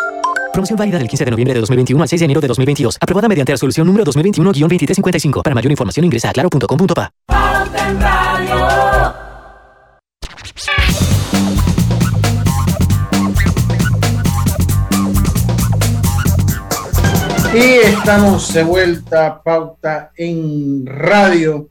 Promoción válida del 15 de noviembre de 2021 al 6 de enero de 2022. Aprobada mediante resolución número 2021-2355. Para mayor información ingresa a claro.com.pa. Y estamos de vuelta, pauta en radio.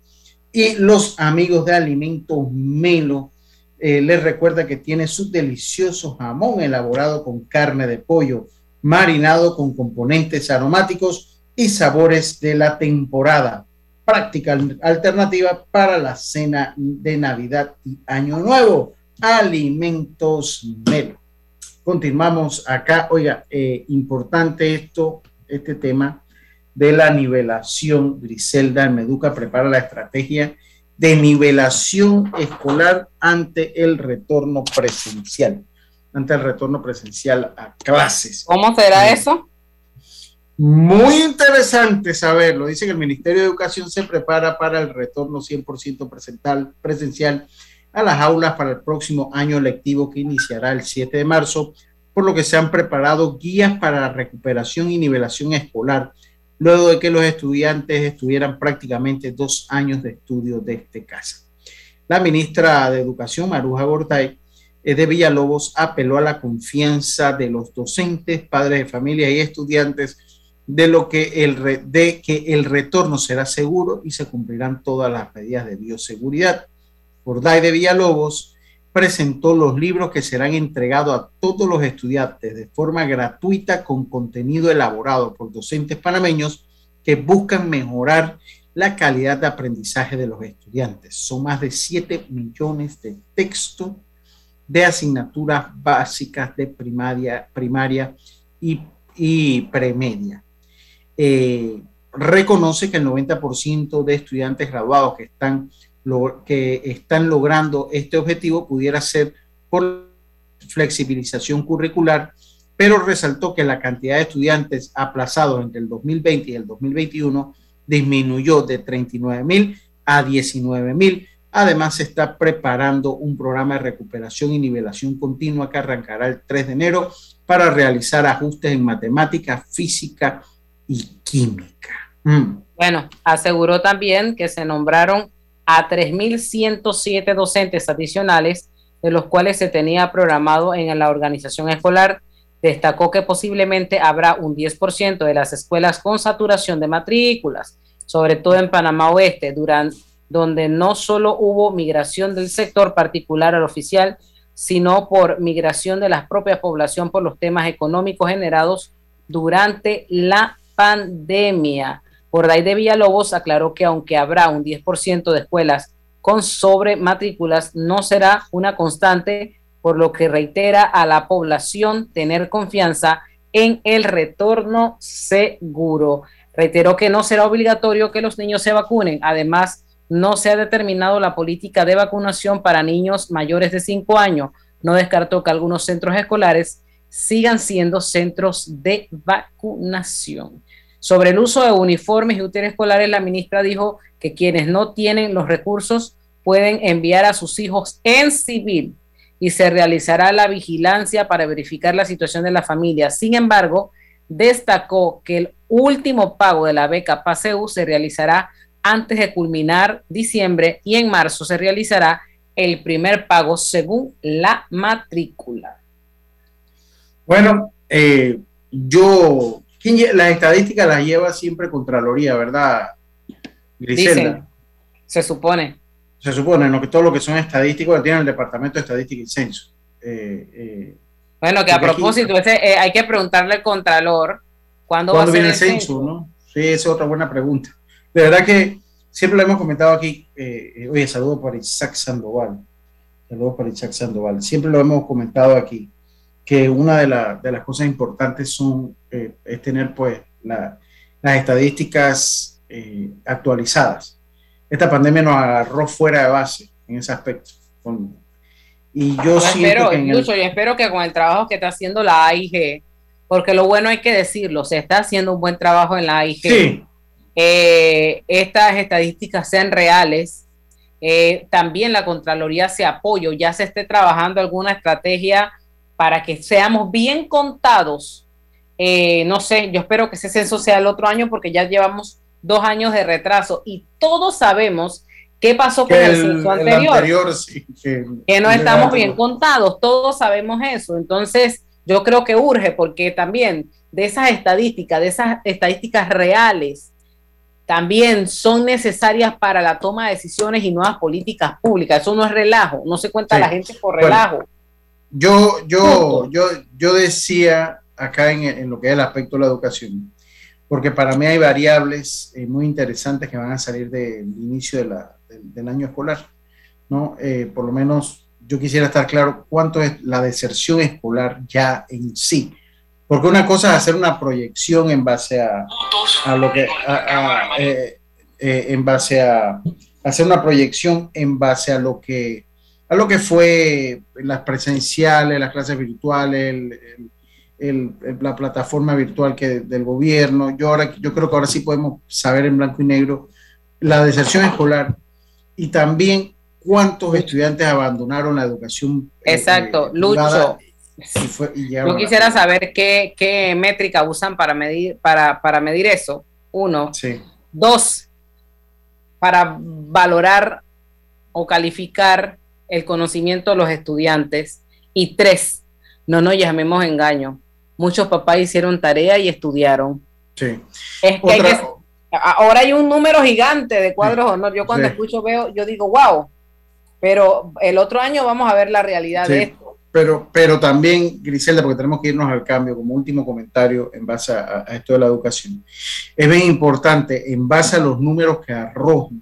Y los amigos de Alimentos Melo eh, les recuerda que tiene su delicioso jamón elaborado con carne de pollo marinado con componentes aromáticos y sabores de la temporada. práctica alternativa para la cena de Navidad y Año Nuevo. Alimentos Melo. Continuamos acá. Oiga, eh, importante esto, este tema de la nivelación. Griselda Meduca prepara la estrategia de nivelación escolar ante el retorno presencial, ante el retorno presencial a clases. ¿Cómo será eso? Muy interesante saberlo. Dice que el Ministerio de Educación se prepara para el retorno 100% presencial a las aulas para el próximo año lectivo que iniciará el 7 de marzo, por lo que se han preparado guías para la recuperación y nivelación escolar, luego de que los estudiantes estuvieran prácticamente dos años de estudio desde este casa. La ministra de Educación, Maruja Gortay, de Villalobos, apeló a la confianza de los docentes, padres de familia y estudiantes de lo que el, de que el retorno será seguro y se cumplirán todas las medidas de bioseguridad. Forday de Villalobos presentó los libros que serán entregados a todos los estudiantes de forma gratuita con contenido elaborado por docentes panameños que buscan mejorar la calidad de aprendizaje de los estudiantes. Son más de 7 millones de textos de asignaturas básicas de primaria, primaria y, premedia. Eh, reconoce que el 90% de estudiantes graduados que están, que están logrando este objetivo pudiera ser por flexibilización curricular, pero resaltó que la cantidad de estudiantes aplazados entre el 2020 y el 2021 disminuyó de 39 mil a 19 mil. Además, se está preparando un programa de recuperación y nivelación continua que arrancará el 3 de enero para realizar ajustes en matemática, física y química. Mm. Bueno, aseguró también que se nombraron a 3.107 docentes adicionales, de los cuales se tenía programado en la organización escolar. Destacó que posiblemente habrá un 10% de las escuelas con saturación de matrículas, sobre todo en Panamá Oeste, durante, donde no solo hubo migración del sector particular al oficial, sino por migración de la propia población por los temas económicos generados durante la pandemia. ahí de Villalobos aclaró que aunque habrá un 10% de escuelas con sobre matrículas, no será una constante, por lo que reitera a la población tener confianza en el retorno seguro. Reiteró que no será obligatorio que los niños se vacunen. Además, no se ha determinado la política de vacunación para niños mayores de 5 años. No descartó que algunos centros escolares sigan siendo centros de vacunación. Sobre el uso de uniformes y útiles escolares, la ministra dijo que quienes no tienen los recursos pueden enviar a sus hijos en civil y se realizará la vigilancia para verificar la situación de la familia. Sin embargo, destacó que el último pago de la beca PASEU se realizará antes de culminar diciembre y en marzo se realizará el primer pago según la matrícula. Bueno, eh, yo las estadísticas las lleva siempre Contraloría, ¿verdad, Griselda? se supone. Se supone, ¿no? Que todo lo que son estadísticos lo tiene el Departamento de Estadística y Censo. Eh, eh, bueno, que a propósito, eh, hay que preguntarle al Contralor cuándo, va a viene el censo, ¿no? Sí, esa es otra buena pregunta. De verdad que siempre lo hemos comentado aquí. oye, saludo para Isaac Sandoval. Saludos para Isaac Sandoval. Siempre lo hemos comentado aquí que una de, las cosas importantes son, eh, es tener pues las estadísticas eh, actualizadas. Esta pandemia nos agarró fuera de base en ese aspecto. y yo, espero, incluso yo espero que con el trabajo que está haciendo la AIG, porque lo bueno hay que decirlo, se está haciendo un buen trabajo en la AIG. Eh, estas estadísticas sean reales. también la Contraloría se apoyo, ya se esté trabajando alguna estrategia para que seamos bien contados. Eh, no sé, yo espero que ese censo sea el otro año porque ya llevamos dos años de retraso y todos sabemos qué pasó con el, censo anterior. que, no estamos bien contados, todos sabemos eso. Entonces, yo creo que urge porque también de esas estadísticas, de esas estadísticas reales, también son necesarias para la toma de decisiones y nuevas políticas públicas. Eso no es relajo, no se cuenta la gente por relajo. Yo, yo, yo, yo decía acá en, lo que es el aspecto de la educación, porque para mí hay variables eh, muy interesantes que van a salir del inicio de la, del, año escolar. ¿no? Eh, por lo menos yo quisiera estar claro cuánto es la deserción escolar ya en sí. Porque una cosa es hacer una proyección en base a, a lo que, eh, en base a hacer una proyección en base a lo que, a lo que fue las presenciales, las clases virtuales, el, la plataforma virtual que del gobierno. Yo, ahora, yo creo que ahora sí podemos saber en blanco y negro la deserción escolar y también cuántos estudiantes abandonaron la educación. Eh, Exacto, eh, Lucho. Yo quisiera saber qué, qué, métrica usan para medir, para, para medir eso. Uno. Dos, para valorar o calificar el conocimiento de los estudiantes. Y tres, no nos llamemos engaño muchos papás hicieron tarea y estudiaron. Sí. ahora hay un número gigante de cuadros honor. Yo cuando escucho veo, yo digo, wow, pero el otro año vamos a ver la realidad de esto. Pero, pero también, Griselda, porque tenemos que irnos al cambio, como último comentario en base a, esto de la educación. Es bien importante, en base a los números que arrojan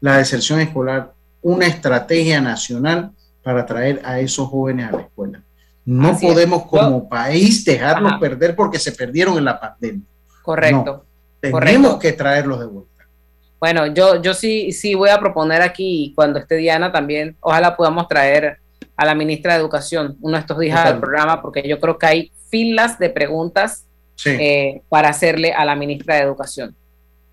la deserción escolar, una estrategia nacional para traer a esos jóvenes a la escuela. No podemos como país dejarlos perder porque se perdieron en la pandemia. Correcto. tenemos que traerlos de vuelta. Bueno, yo, yo sí, sí voy a proponer aquí, cuando esté Diana también, ojalá podamos traer a la ministra de Educación uno de estos días al programa, porque yo creo que hay filas de preguntas eh, para hacerle a la ministra de Educación.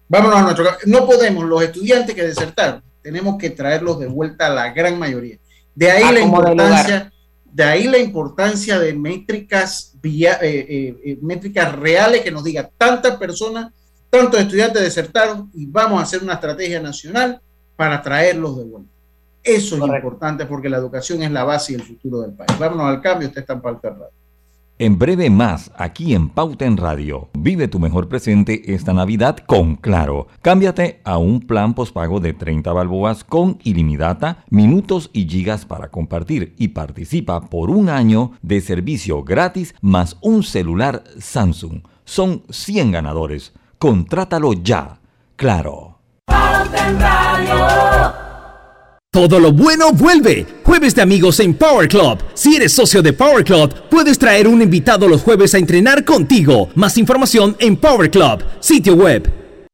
Vámonos a nuestro No podemos, los estudiantes que desertaron, tenemos que traerlos de vuelta a la gran mayoría. De ahí la importancia de ahí la importancia de métricas, vía, eh, eh, métricas reales que nos diga tantas personas, tantos estudiantes desertaron y vamos a hacer una estrategia nacional para traerlos de vuelta. Eso es importante porque la educación es la base y el futuro del país. Vámonos al cambio, usted está en Pauta Radio. En breve más, aquí en Pauta en Radio. Vive tu mejor presente esta Navidad con Claro. Cámbiate a un plan pospago de 30 balboas con ilimitada, minutos y gigas para compartir y participa por un año de servicio gratis más un celular Samsung. Son 100 ganadores. Contrátalo ya. Claro. Pauta en Radio. Todo lo bueno vuelve. Jueves de amigos en Power Club. Si eres socio de Power Club, puedes traer un invitado los jueves a entrenar contigo. Más información en Power Club, sitio web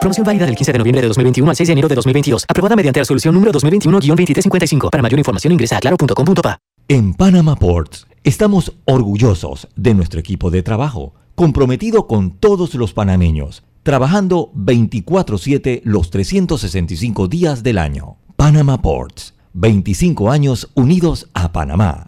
Promoción válida del 15 de noviembre de 2021 al 6 de enero de 2022. Aprobada mediante resolución número 2021-2355. Para mayor información ingresa a claro.com.pa. En Panama Ports estamos orgullosos de nuestro equipo de trabajo, comprometido con todos los panameños, trabajando 24/7 los 365 días del año. Panama Ports, 25 años unidos a Panamá.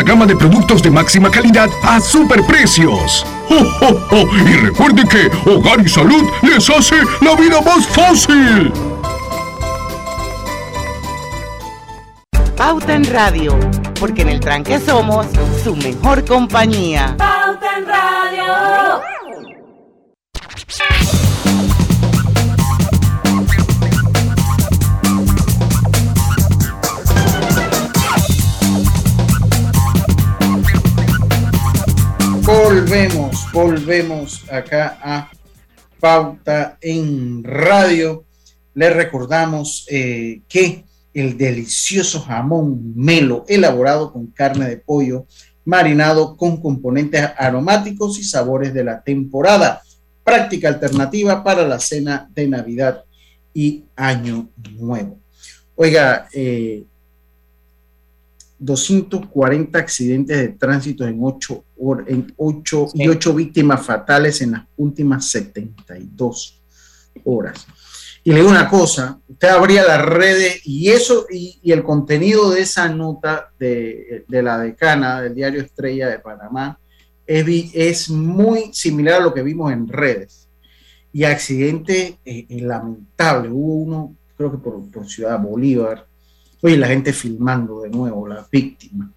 gama de productos de máxima calidad a superprecios. ¡Oh, Y recuerde que Hogar y Salud les hace la vida más fácil. Pauta en Radio, porque en el tranque somos su mejor compañía. Pauta en Radio. Volvemos, volvemos acá a Pauta en Radio. Le recordamos eh, que el delicioso jamón melo elaborado con carne de pollo marinado con componentes aromáticos y sabores de la temporada. Práctica alternativa para la cena de Navidad y Año Nuevo. Oiga, 240 accidentes de tránsito en 8 en ocho, y 8 víctimas fatales en las últimas 72 horas. Y le digo una cosa, usted abría las redes y eso y, el contenido de esa nota de, la decana del diario Estrella de Panamá es, es, muy similar a lo que vimos en redes. Y accidente eh, eh, lamentable, hubo uno, creo que por, por, Ciudad Bolívar, oye, la gente filmando de nuevo, las víctimas.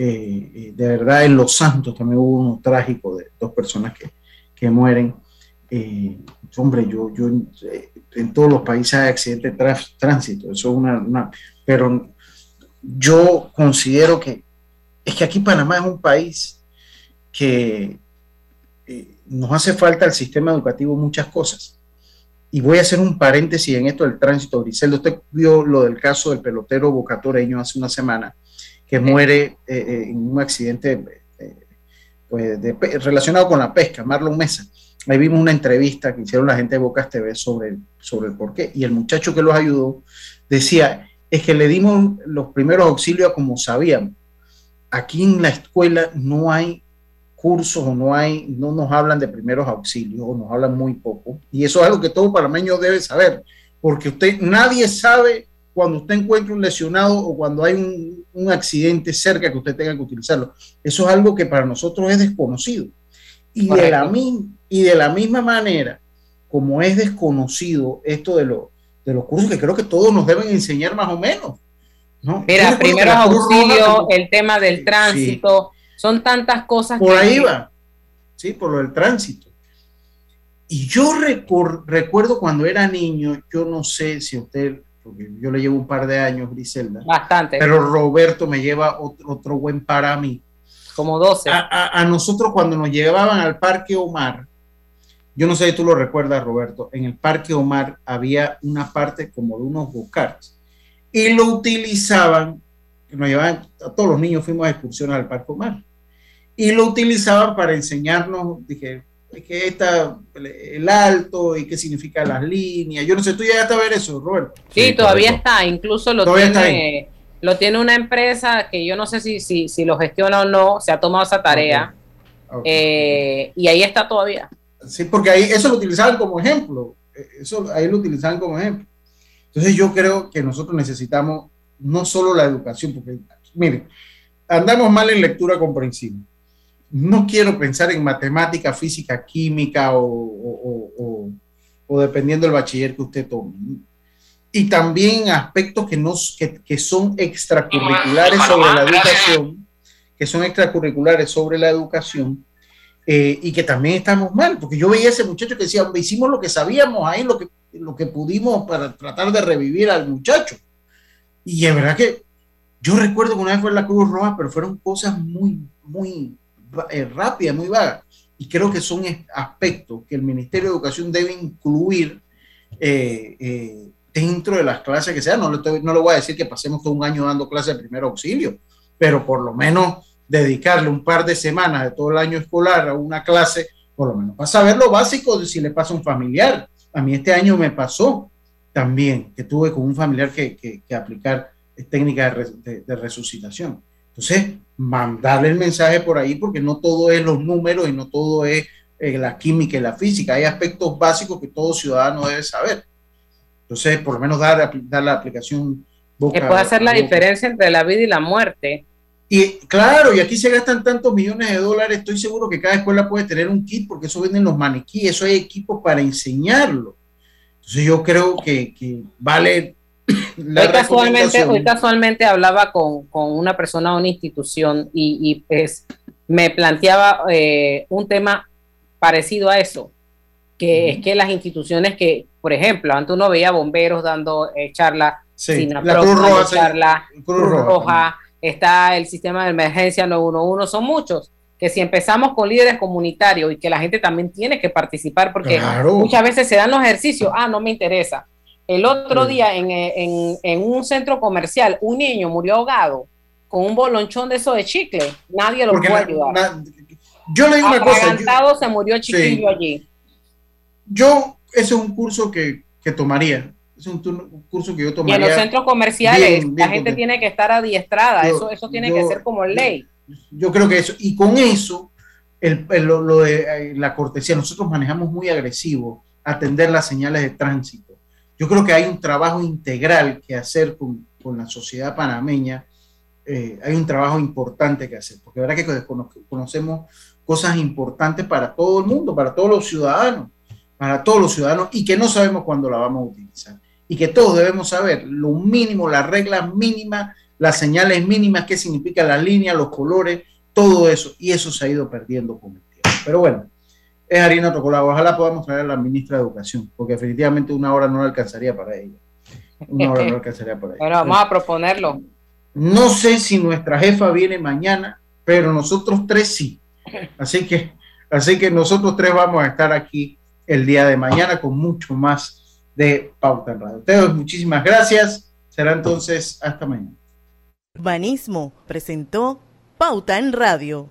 Eh, de verdad, en Los Santos también hubo uno trágico de dos personas que, que mueren. hombre, yo, yo en todos los países hay accidentes de tránsito, eso es una, pero yo considero que es que aquí Panamá es un país que eh, nos hace falta el sistema educativo muchas cosas. Y voy a hacer un paréntesis en esto del tránsito. Griseldo, usted vio lo del caso del pelotero bocatoreño hace una semana, que muere eh, eh, en un accidente pues, relacionado con la pesca, Marlon Mesa. Ahí vimos una entrevista que hicieron la gente de Bocas TV sobre, sobre el por qué. Y el muchacho que los ayudó decía, es que le dimos los primeros auxilios como sabíamos. Aquí en la escuela no hay cursos o no hay, no nos hablan de primeros auxilios o nos hablan muy poco. Y eso es algo que todo panameño debe saber, porque usted, nadie sabe cuando usted encuentra un lesionado o cuando hay un, un accidente cerca que usted tenga que utilizarlo. Eso es algo que para nosotros es desconocido. Y de, la, y de la misma manera, como es desconocido esto de, de los cursos que creo que todos nos deben enseñar más o menos. ¿no? Mira, primeros auxilios, el tema del tránsito, son tantas cosas. Por ahí va, sí, por lo del tránsito. Y yo recuerdo cuando era niño, yo no sé si usted, porque yo le llevo un par de años, Griselda. Bastante. Pero Roberto me lleva otro, otro buen para mí como 12. A, nosotros cuando nos llevaban al Parque Omar, yo no sé si tú lo recuerdas, Roberto, en el Parque Omar había una parte como de unos go y lo utilizaban, nos llevaban, a todos los niños fuimos a excursión al Parque Omar y lo utilizaban para enseñarnos, dije, que está el alto y qué significa las líneas. Yo no sé, tú ya a ver eso, Roberto. Sí, todavía está, incluso lo tiene lo tiene una empresa que yo no sé si, si, si lo gestiona o no, se ha tomado esa tarea. Eh, y ahí está todavía. Sí, porque ahí eso lo utilizaban como ejemplo. Eso ahí lo utilizaban como ejemplo. Entonces yo creo que nosotros necesitamos no solo la educación, porque miren, andamos mal en lectura comprensiva. No quiero pensar en matemática, física, química o, o, o, o dependiendo del bachiller que usted tome y también aspectos que, nos, que, son extracurriculares sobre la educación, que son extracurriculares sobre la educación, eh, y que también estamos mal, porque yo veía a ese muchacho que decía, hicimos lo que sabíamos ahí, lo que, lo que pudimos para tratar de revivir al muchacho. Y es verdad que yo recuerdo que una vez fue la Cruz Roja, pero fueron cosas muy, muy eh, rápidas, muy vagas. Y creo que son aspectos que el Ministerio de Educación debe incluir eh, dentro de las clases que sea. No le, no le voy a decir que pasemos todo un año dando clases de primer auxilio, pero por lo menos dedicarle un par de semanas de todo el año escolar a una clase, por lo menos para saber lo básico de si le pasa a un familiar. A mí este año me pasó también que tuve con un familiar que, que, aplicar técnicas de, resucitación. Entonces, mandarle el mensaje por ahí porque no todo es los números y no todo es eh, la química y la física. Hay aspectos básicos que todo ciudadano debe saber. Entonces, por lo menos dar, dar la aplicación boca, Que puede hacer la diferencia entre la vida y la muerte. Y claro, y aquí se gastan tantos millones de dólares, estoy seguro que cada escuela puede tener un kit, porque eso venden los maniquíes, eso hay equipos para enseñarlo. Entonces yo creo que, que vale hoy casualmente, hoy casualmente hablaba con, con, una persona de una institución y, y pues, me planteaba eh, un tema parecido a eso, que es que las instituciones que, por ejemplo, antes uno veía bomberos dando eh, charlas, la Cruz Roja, charla, Cruz, Roja, está el sistema de emergencia 911, son muchos que si empezamos con líderes comunitarios y que la gente también tiene que participar, porque muchas veces se dan los ejercicios, ah, no me interesa. El otro día en, en, en, un centro comercial, un niño murió ahogado con un bolonchón de eso de chicle, nadie lo puede ayudar. yo le digo una cosa. se murió chiquillo allí yo, ese es un curso que, que tomaría. es un, curso que yo tomaría. Y en los centros comerciales la gente tiene que estar adiestrada, eso, eso tiene que ser como ley. Yo creo que eso, y con eso, el, lo, de eh, la cortesía, nosotros manejamos muy agresivo atender las señales de tránsito. Yo creo que hay un trabajo integral que hacer con, con la sociedad panameña, eh, hay un trabajo importante que hacer, porque verdad que conocemos cosas importantes para todo el mundo, para todos los ciudadanos, para todos los ciudadanos, y que no sabemos cuándo la vamos a utilizar. Y que todos debemos saber lo mínimo, las reglas mínimas, las señales mínimas, qué significa la línea, los colores, todo eso. Y eso se ha ido perdiendo con el tiempo. Pero bueno, es harina otro colado. Ojalá podamos traer a la ministra de Educación, porque definitivamente una hora no alcanzaría para ella. Una hora no alcanzaría para ella. Pero vamos a proponerlo. No sé si nuestra jefa viene mañana, pero nosotros tres sí. Así que, así que nosotros tres vamos a estar aquí el día de mañana con mucho más de Pauta en Radio. Ustedes, muchísimas gracias. Será entonces hasta mañana. Urbanismo presentó Pauta en Radio.